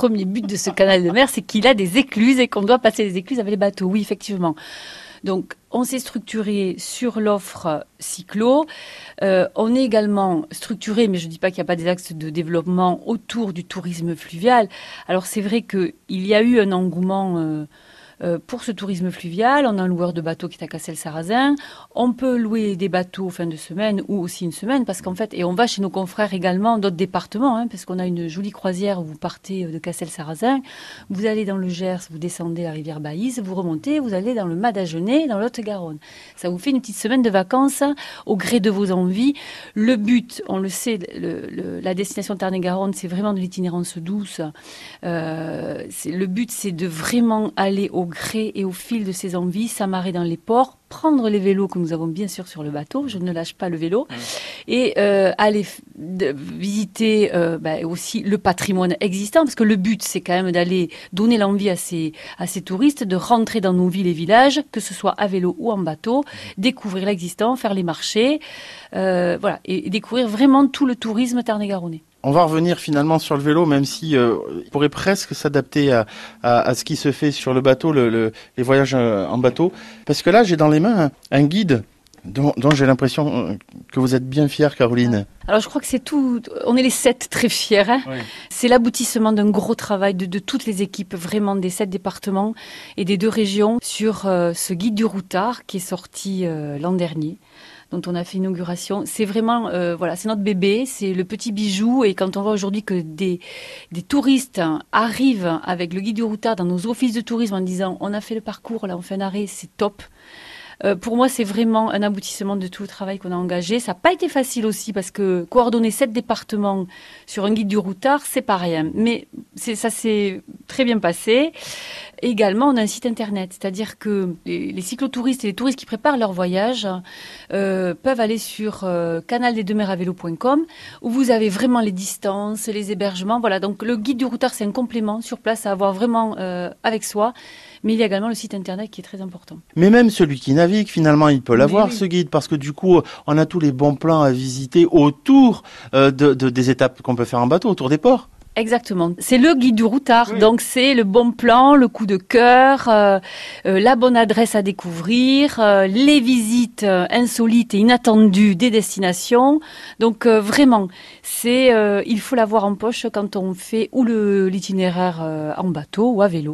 premier but de ce canal de mer, c'est qu'il a des écluses et qu'on doit passer les écluses avec les bateaux. Oui, effectivement. Donc, on s'est structuré sur l'offre cyclo. Euh, on est également structuré, mais je ne dis pas qu'il n'y a pas des axes de développement autour du tourisme fluvial. Alors, c'est vrai qu'il y a eu un engouement. Euh, pour ce tourisme fluvial, on a un loueur de bateaux qui est à Cassel-Sarrazin. On peut louer des bateaux fin de semaine ou aussi une semaine parce qu'en fait, et on va chez nos confrères également d'autres départements, hein, parce qu'on a une jolie croisière où vous partez euh, de Cassel-Sarrazin, vous allez dans le Gers, vous descendez la rivière Baïse, vous remontez, vous allez dans le Madagenet, dans l'Haute-Garonne. Ça vous fait une petite semaine de vacances au gré de vos envies. Le but, on le sait, la destination Tarn-et-Garonne, c'est vraiment de l'itinérance douce. Euh, le but, c'est de vraiment aller au gré et au fil de ses envies, s'amarrer dans les ports, prendre les vélos que nous avons bien sûr sur le bateau, je ne lâche pas le vélo, et euh, aller visiter euh, bah, aussi le patrimoine existant, parce que le but c'est quand même d'aller donner l'envie à ces, à ces touristes de rentrer dans nos villes et villages, que ce soit à vélo ou en bateau, découvrir l'existant, faire les marchés, euh, voilà, et, découvrir vraiment tout le tourisme tarn-et-garonnais. On va revenir finalement sur le vélo, même si euh, il pourrait presque s'adapter à, à, ce qui se fait sur le bateau, le, les voyages euh, en bateau. Parce que là, j'ai dans les mains un, guide dont, j'ai l'impression euh, que vous êtes bien fière, Caroline. Alors je crois que c'est tout, on est les sept très fiers. Hein. C'est l'aboutissement d'un gros travail de, de, toutes les équipes, vraiment des sept départements et des deux régions sur ce guide du routard qui est sorti l'an dernier dont on a fait l'inauguration. C'est vraiment, euh, voilà, c'est notre bébé, c'est le petit bijou. Et quand on voit aujourd'hui que des, des touristes arrivent avec le guide du routard dans nos offices de tourisme en disant on a fait le parcours, là on fait un arrêt, c'est top. Euh, pour moi, c'est vraiment un aboutissement de tout le travail qu'on a engagé. Ça n'a pas été facile aussi parce que coordonner sept départements sur un guide du routard, c'est pas rien. Mais ça s'est très bien passé. Également, on a un site internet, c'est-à-dire que les, cyclotouristes et les touristes qui préparent leur voyage euh, peuvent aller sur euh, où vous avez vraiment les distances, les hébergements. Voilà, donc le guide du routard, c'est un complément sur place à avoir vraiment euh, avec soi. Mais il y a également le site internet qui est très important. Mais même celui qui navigue, finalement, il peut l'avoir ce guide parce que du coup, on a tous les bons plans à visiter autour euh, de, des étapes qu'on peut faire en bateau, autour des ports. Exactement. C'est le guide du routard. Donc c'est le bon plan, le coup de cœur, euh, euh, la bonne adresse à découvrir, les visites insolites et inattendues des destinations. Donc vraiment, c'est il faut l'avoir en poche quand on fait ou l'itinéraire en bateau ou à vélo.